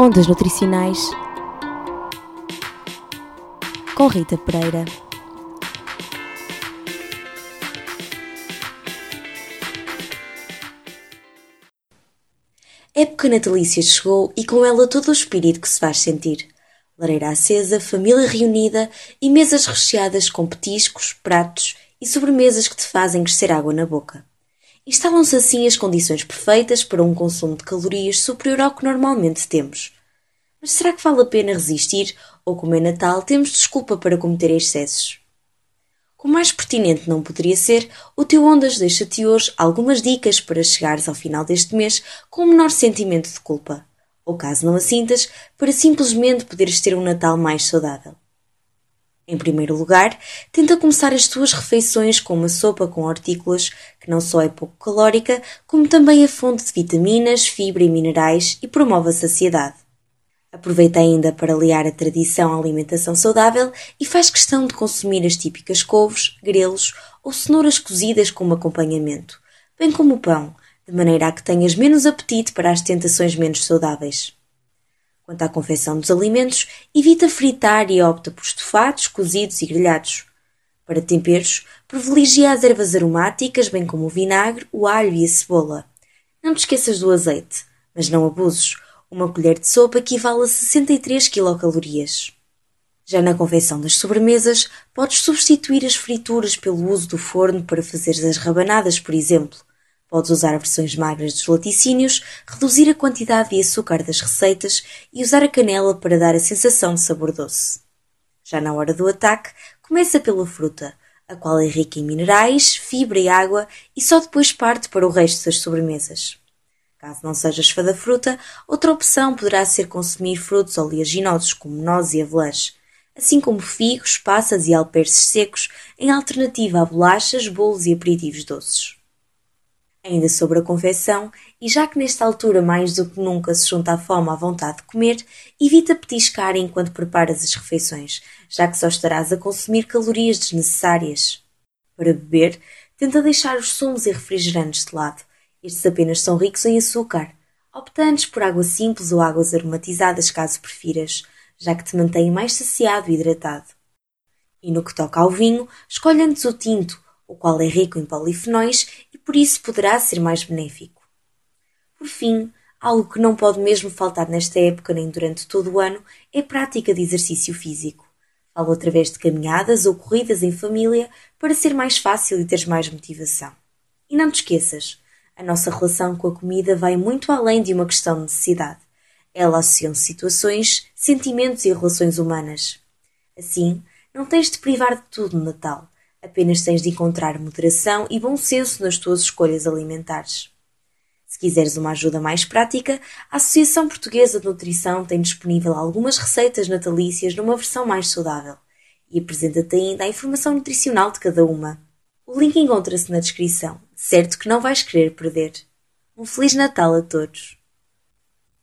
Ondas Nutricionais com Rita Pereira. Época natalícia chegou e com ela todo o espírito que se faz sentir. Lareira acesa, família reunida e mesas recheadas com petiscos, pratos e sobremesas que te fazem crescer água na boca. Instalam-se assim as condições perfeitas para um consumo de calorias superior ao que normalmente temos. Mas será que vale a pena resistir ou, como é Natal, temos desculpa para cometer excessos? Como mais pertinente não poderia ser, o teu Ondas deixa-te hoje algumas dicas para chegares ao final deste mês com o menor sentimento de culpa. Ou caso não a sintas, para simplesmente poderes ter um Natal mais saudável. Em primeiro lugar, tenta começar as tuas refeições com uma sopa com hortícolas, que não só é pouco calórica, como também é fonte de vitaminas, fibra e minerais e promove a saciedade. Aproveita ainda para aliar a tradição à alimentação saudável e faz questão de consumir as típicas couves, grelos ou cenouras cozidas como acompanhamento, bem como o pão, de maneira a que tenhas menos apetite para as tentações menos saudáveis. Quanto à confecção dos alimentos, evita fritar e opta por estofados, cozidos e grelhados. Para temperos, privilegia as ervas aromáticas, bem como o vinagre, o alho e a cebola. Não te esqueças do azeite, mas não abuses, uma colher de sopa equivale a 63 quilocalorias. Já na confecção das sobremesas, podes substituir as frituras pelo uso do forno para fazer as rabanadas, por exemplo. Podes usar versões magras dos laticínios, reduzir a quantidade de açúcar das receitas e usar a canela para dar a sensação de sabor doce. Já na hora do ataque, começa pela fruta, a qual é rica em minerais, fibra e água e só depois parte para o resto das sobremesas. Caso não sejas fã da fruta, outra opção poderá ser consumir frutos oleaginosos como nozes e avelãs, assim como figos, passas e alperces secos, em alternativa a bolachas, bolos e aperitivos doces. Ainda sobre a confecção, e já que nesta altura mais do que nunca se junta a fome à vontade de comer, evita petiscar enquanto preparas as refeições, já que só estarás a consumir calorias desnecessárias. Para beber, tenta deixar os sumos e refrigerantes de lado estes apenas são ricos em açúcar. Opta antes por água simples ou águas aromatizadas, caso prefiras, já que te mantém mais saciado e hidratado. E no que toca ao vinho, escolhe antes o tinto, o qual é rico em polifenóis e por isso poderá ser mais benéfico. Por fim, algo que não pode mesmo faltar nesta época nem durante todo o ano é a prática de exercício físico. Falo através de caminhadas ou corridas em família para ser mais fácil e teres mais motivação. E não te esqueças, a nossa relação com a comida vai muito além de uma questão de necessidade. Ela associa situações, sentimentos e relações humanas. Assim, não tens de privar de tudo no Natal, apenas tens de encontrar moderação e bom senso nas tuas escolhas alimentares. Se quiseres uma ajuda mais prática, a Associação Portuguesa de Nutrição tem disponível algumas receitas natalícias numa versão mais saudável e apresenta-te ainda a informação nutricional de cada uma. O link encontra-se na descrição. Certo que não vais querer perder. Um Feliz Natal a todos!